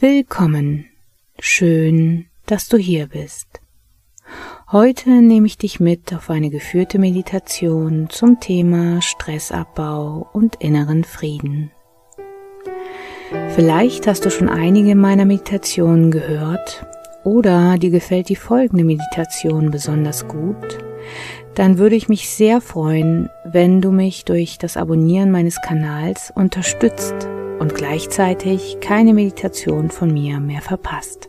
Willkommen. Schön, dass du hier bist. Heute nehme ich dich mit auf eine geführte Meditation zum Thema Stressabbau und inneren Frieden. Vielleicht hast du schon einige meiner Meditationen gehört oder dir gefällt die folgende Meditation besonders gut, dann würde ich mich sehr freuen, wenn du mich durch das Abonnieren meines Kanals unterstützt und gleichzeitig keine Meditation von mir mehr verpasst.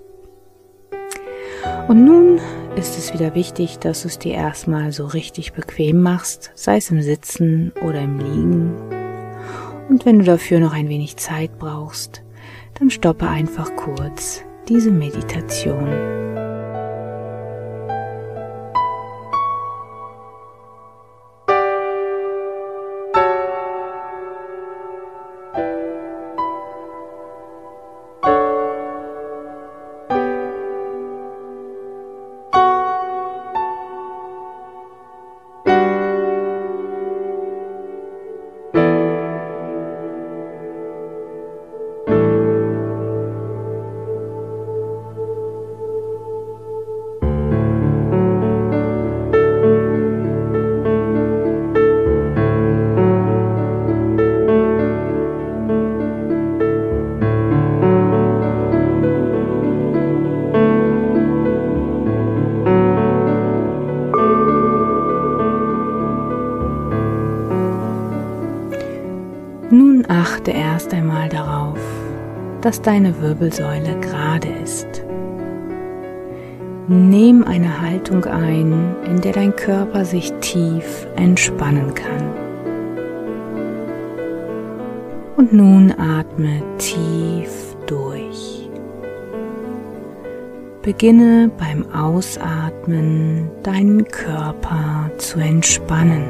Und nun ist es wieder wichtig, dass du es dir erstmal so richtig bequem machst, sei es im Sitzen oder im Liegen. Und wenn du dafür noch ein wenig Zeit brauchst, dann stoppe einfach kurz diese Meditation. Achte erst einmal darauf, dass deine Wirbelsäule gerade ist. Nimm eine Haltung ein, in der dein Körper sich tief entspannen kann. Und nun atme tief durch. Beginne beim Ausatmen deinen Körper zu entspannen.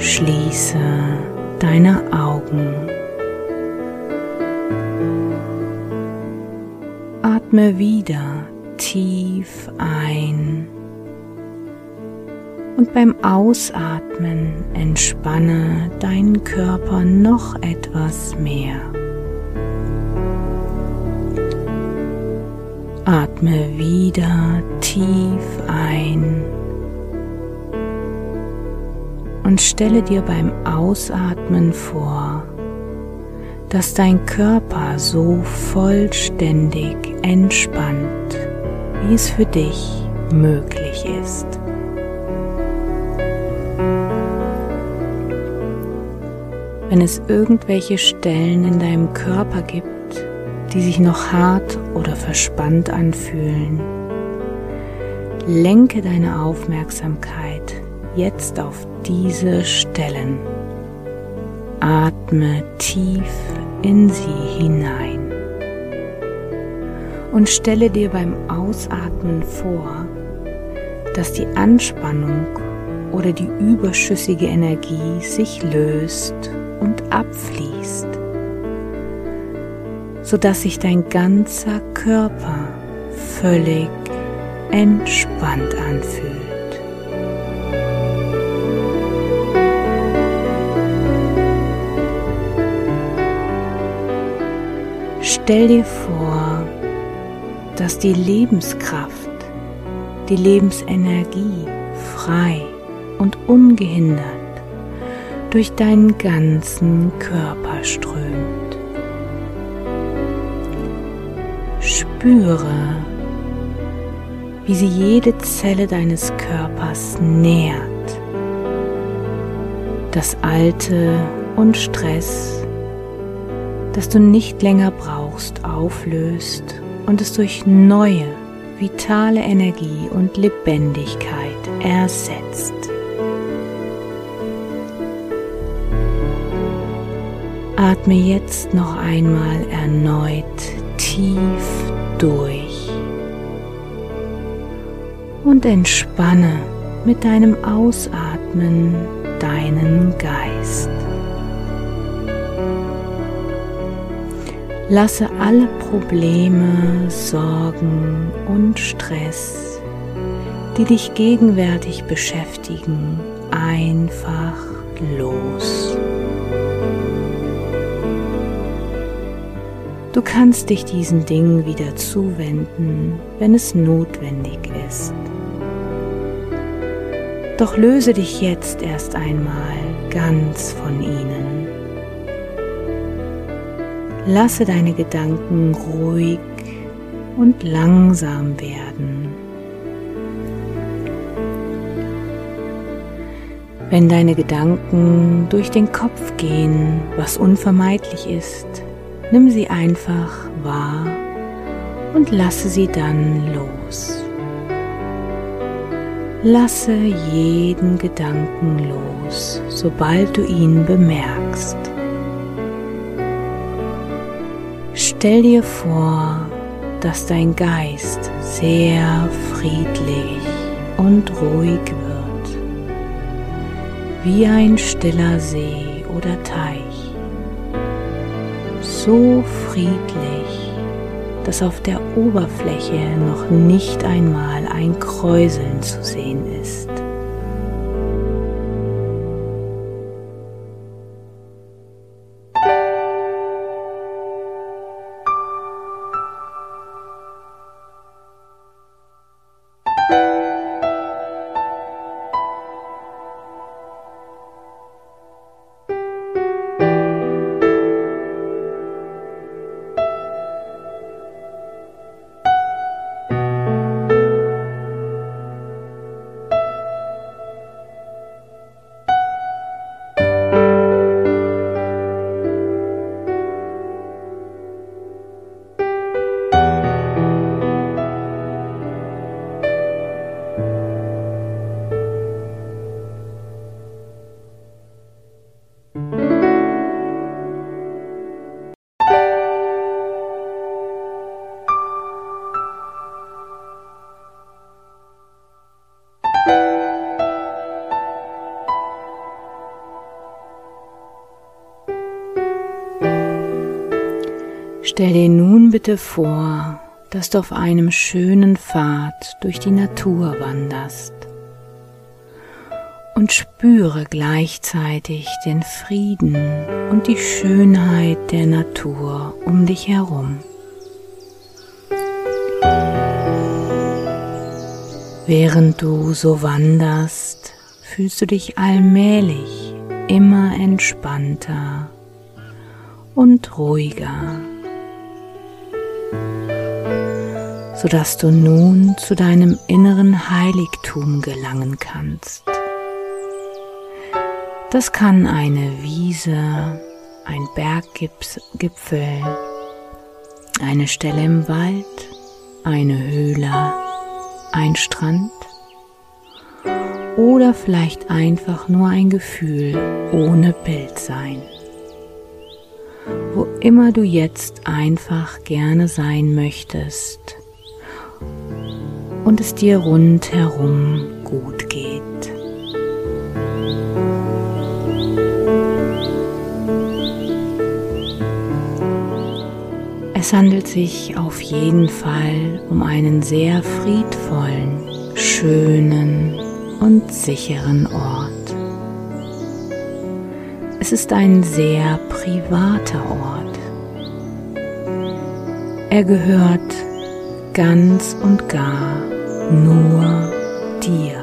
Schließe deine Augen. Atme wieder tief ein und beim Ausatmen entspanne deinen Körper noch etwas mehr. Atme wieder tief ein und stelle dir beim Ausatmen vor, dass dein Körper so vollständig entspannt, wie es für dich möglich ist. Wenn es irgendwelche Stellen in deinem Körper gibt, die sich noch hart oder verspannt anfühlen, lenke deine Aufmerksamkeit jetzt auf diese Stellen. Atme tief in sie hinein und stelle dir beim Ausatmen vor, dass die Anspannung oder die überschüssige Energie sich löst und abfließt, sodass sich dein ganzer Körper völlig entspannt anfühlt. Stell dir vor, dass die Lebenskraft, die Lebensenergie frei und ungehindert durch deinen ganzen Körper strömt. Spüre, wie sie jede Zelle deines Körpers nährt, das Alte und Stress das du nicht länger brauchst, auflöst und es durch neue, vitale Energie und Lebendigkeit ersetzt. Atme jetzt noch einmal erneut tief durch und entspanne mit deinem Ausatmen deinen Geist. Lasse alle Probleme, Sorgen und Stress, die dich gegenwärtig beschäftigen, einfach los. Du kannst dich diesen Dingen wieder zuwenden, wenn es notwendig ist. Doch löse dich jetzt erst einmal ganz von ihnen. Lasse deine Gedanken ruhig und langsam werden. Wenn deine Gedanken durch den Kopf gehen, was unvermeidlich ist, nimm sie einfach wahr und lasse sie dann los. Lasse jeden Gedanken los, sobald du ihn bemerkst. Stell dir vor, dass dein Geist sehr friedlich und ruhig wird, wie ein stiller See oder Teich, so friedlich, dass auf der Oberfläche noch nicht einmal ein Kräuseln zu sehen ist. Stell dir nun bitte vor, dass du auf einem schönen Pfad durch die Natur wanderst und spüre gleichzeitig den Frieden und die Schönheit der Natur um dich herum. Während du so wanderst, fühlst du dich allmählich immer entspannter und ruhiger sodass du nun zu deinem inneren Heiligtum gelangen kannst. Das kann eine Wiese, ein Berggipfel, eine Stelle im Wald, eine Höhle, ein Strand oder vielleicht einfach nur ein Gefühl ohne Bild sein. Immer du jetzt einfach gerne sein möchtest, und es dir rundherum gut geht. Es handelt sich auf jeden Fall um einen sehr friedvollen, schönen und sicheren Ort. Es ist ein sehr privater Ort. Er gehört ganz und gar nur dir.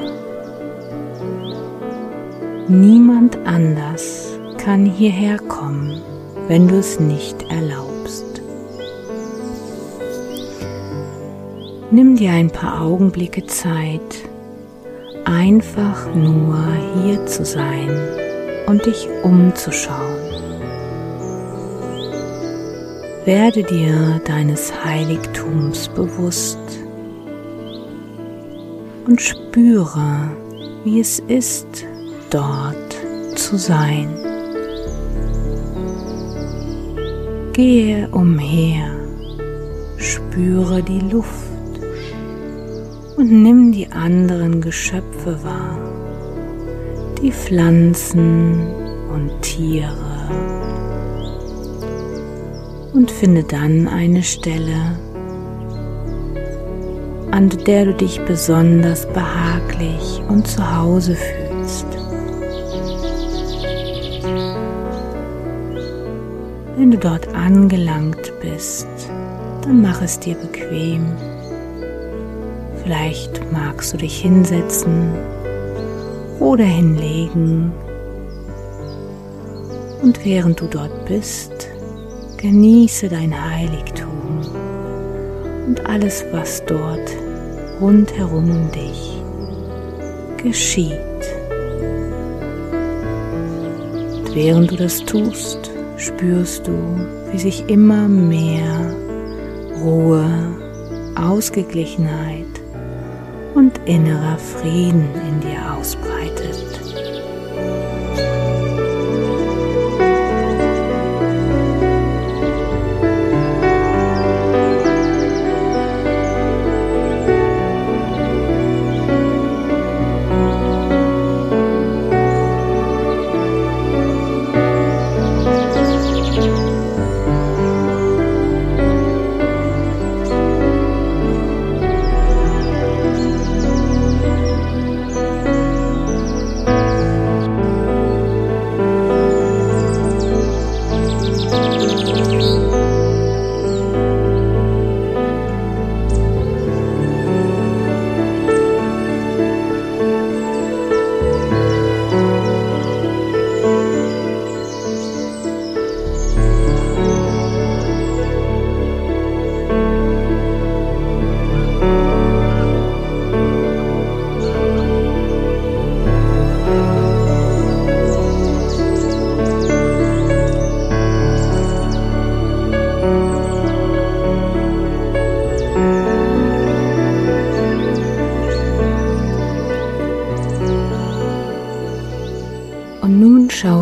Niemand anders kann hierher kommen, wenn du es nicht erlaubst. Nimm dir ein paar Augenblicke Zeit, einfach nur hier zu sein und dich umzuschauen. Werde dir deines Heiligtums bewusst und spüre, wie es ist, dort zu sein. Gehe umher, spüre die Luft und nimm die anderen Geschöpfe wahr, die Pflanzen und Tiere und finde dann eine Stelle, an der du dich besonders behaglich und zu Hause fühlst. Wenn du dort angelangt bist, dann mach es dir bequem. Vielleicht magst du dich hinsetzen oder hinlegen. Und während du dort bist, genieße dein Heiligtum und alles, was dort rundherum um dich geschieht. Und während du das tust, spürst du, wie sich immer mehr Ruhe, Ausgeglichenheit und innerer Frieden in dir ausbreitet.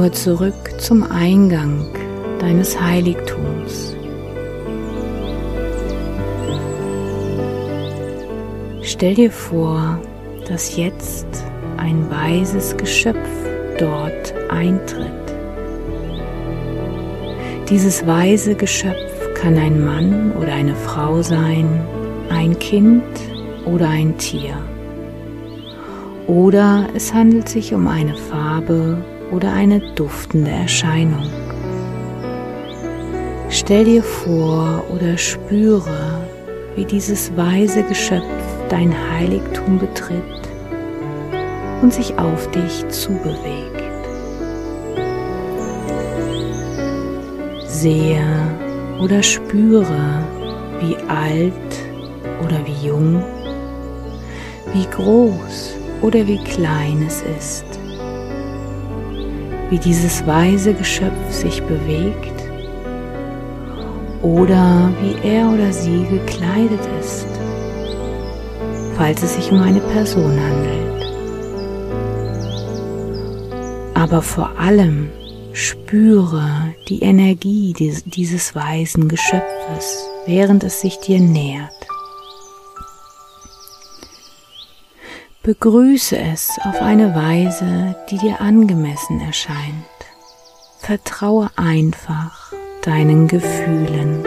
Schaue zurück zum Eingang deines Heiligtums. Stell dir vor, dass jetzt ein weises Geschöpf dort eintritt. Dieses weise Geschöpf kann ein Mann oder eine Frau sein, ein Kind oder ein Tier. Oder es handelt sich um eine Farbe oder eine duftende Erscheinung. Stell dir vor oder spüre, wie dieses weise Geschöpf dein Heiligtum betritt und sich auf dich zubewegt. Sehe oder spüre, wie alt oder wie jung, wie groß oder wie klein es ist wie dieses weise Geschöpf sich bewegt oder wie er oder sie gekleidet ist, falls es sich um eine Person handelt. Aber vor allem spüre die Energie dieses weisen Geschöpfes, während es sich dir nähert. Begrüße es auf eine Weise, die dir angemessen erscheint. Vertraue einfach deinen Gefühlen.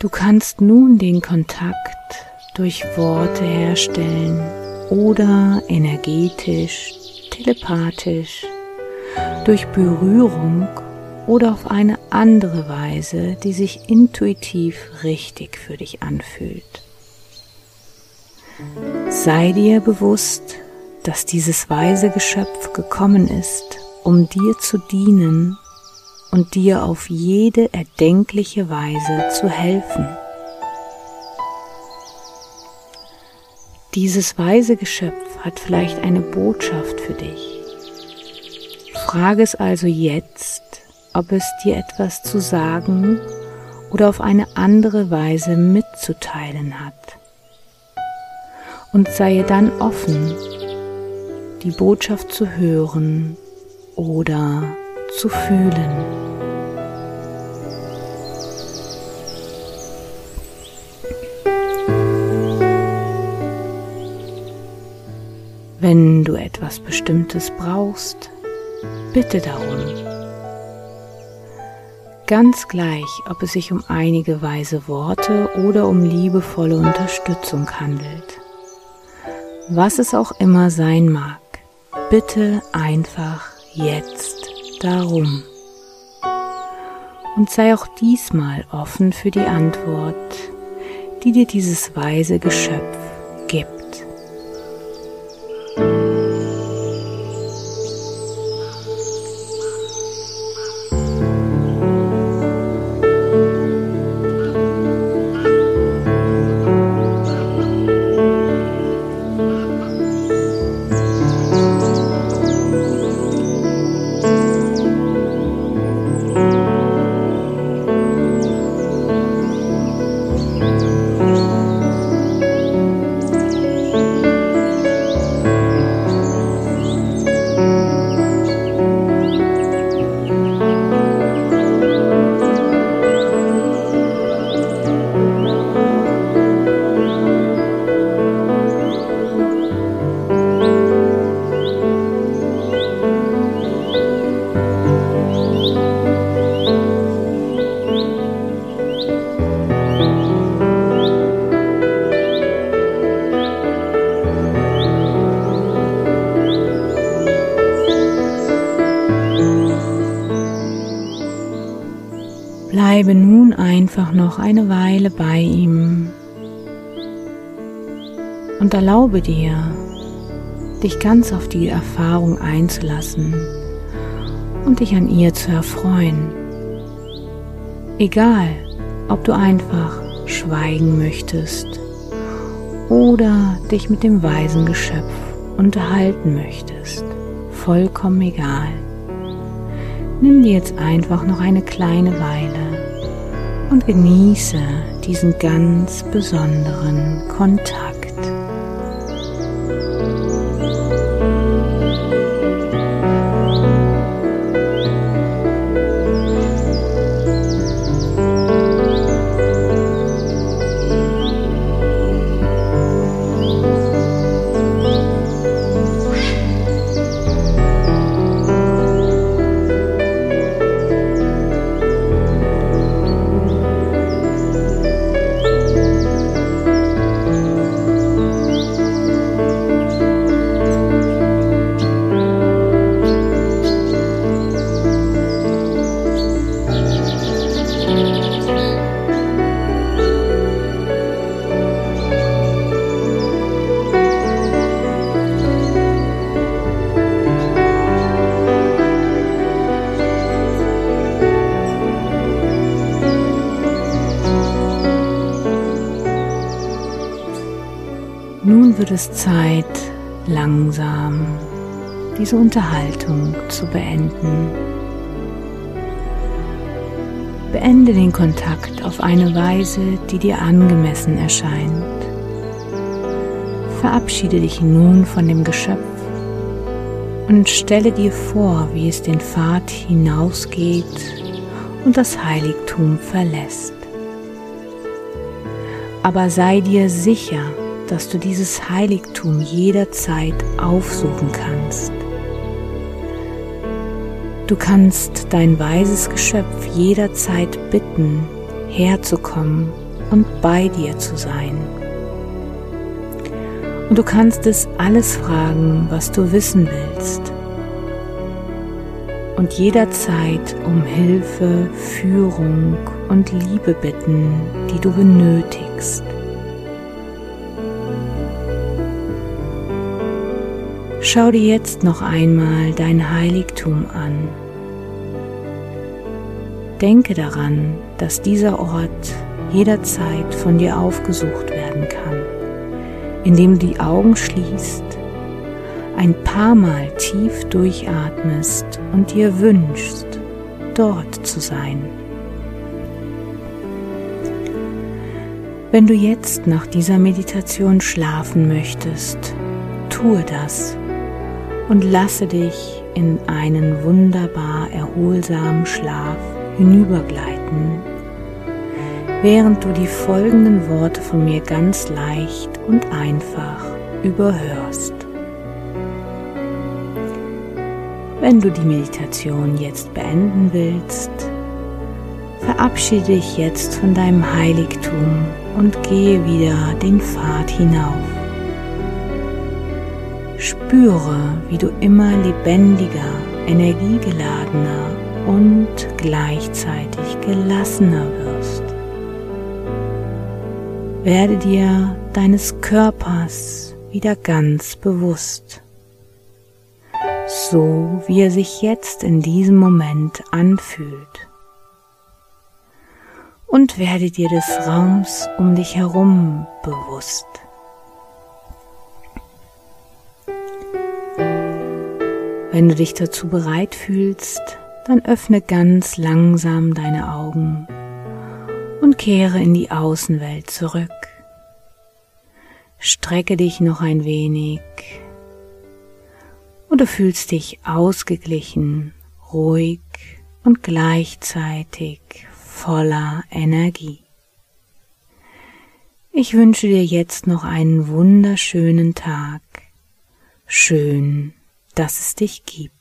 Du kannst nun den Kontakt durch Worte herstellen oder energetisch, telepathisch, durch Berührung oder auf eine andere Weise, die sich intuitiv richtig für dich anfühlt. Sei dir bewusst, dass dieses weise Geschöpf gekommen ist, um dir zu dienen und dir auf jede erdenkliche Weise zu helfen. Dieses weise Geschöpf hat vielleicht eine Botschaft für dich. Frage es also jetzt, ob es dir etwas zu sagen oder auf eine andere Weise mitzuteilen hat. Und sei dann offen, die Botschaft zu hören oder zu fühlen. Wenn du etwas Bestimmtes brauchst, bitte darum. Ganz gleich, ob es sich um einige weise Worte oder um liebevolle Unterstützung handelt. Was es auch immer sein mag, bitte einfach jetzt darum. Und sei auch diesmal offen für die Antwort, die dir dieses weise Geschöpf Weile bei ihm und erlaube dir, dich ganz auf die Erfahrung einzulassen und dich an ihr zu erfreuen. Egal, ob du einfach schweigen möchtest oder dich mit dem weisen Geschöpf unterhalten möchtest, vollkommen egal. Nimm dir jetzt einfach noch eine kleine Weile und genieße diesen ganz besonderen Kontakt. Es Zeit, langsam diese Unterhaltung zu beenden. Beende den Kontakt auf eine Weise, die dir angemessen erscheint. Verabschiede dich nun von dem Geschöpf und stelle dir vor, wie es den Pfad hinausgeht und das Heiligtum verlässt. Aber sei dir sicher, dass du dieses Heiligtum jederzeit aufsuchen kannst. Du kannst dein weises Geschöpf jederzeit bitten, herzukommen und bei dir zu sein. Und du kannst es alles fragen, was du wissen willst. Und jederzeit um Hilfe, Führung und Liebe bitten, die du benötigst. Schau dir jetzt noch einmal dein Heiligtum an. Denke daran, dass dieser Ort jederzeit von dir aufgesucht werden kann, indem du die Augen schließt, ein paar Mal tief durchatmest und dir wünschst, dort zu sein. Wenn du jetzt nach dieser Meditation schlafen möchtest, tue das und lasse dich in einen wunderbar erholsamen Schlaf hinübergleiten, während du die folgenden Worte von mir ganz leicht und einfach überhörst. Wenn du die Meditation jetzt beenden willst, verabschiede dich jetzt von deinem Heiligtum und gehe wieder den Pfad hinauf. Spüre, wie du immer lebendiger, energiegeladener und gleichzeitig gelassener wirst. Werde dir deines Körpers wieder ganz bewusst so wie er sich jetzt in diesem Moment anfühlt. Und werde dir des Raums um dich herum bewusst. Wenn du dich dazu bereit fühlst, dann öffne ganz langsam deine Augen und kehre in die Außenwelt zurück. Strecke dich noch ein wenig und du fühlst dich ausgeglichen, ruhig und gleichzeitig voller Energie. Ich wünsche dir jetzt noch einen wunderschönen Tag. Schön, dass es dich gibt.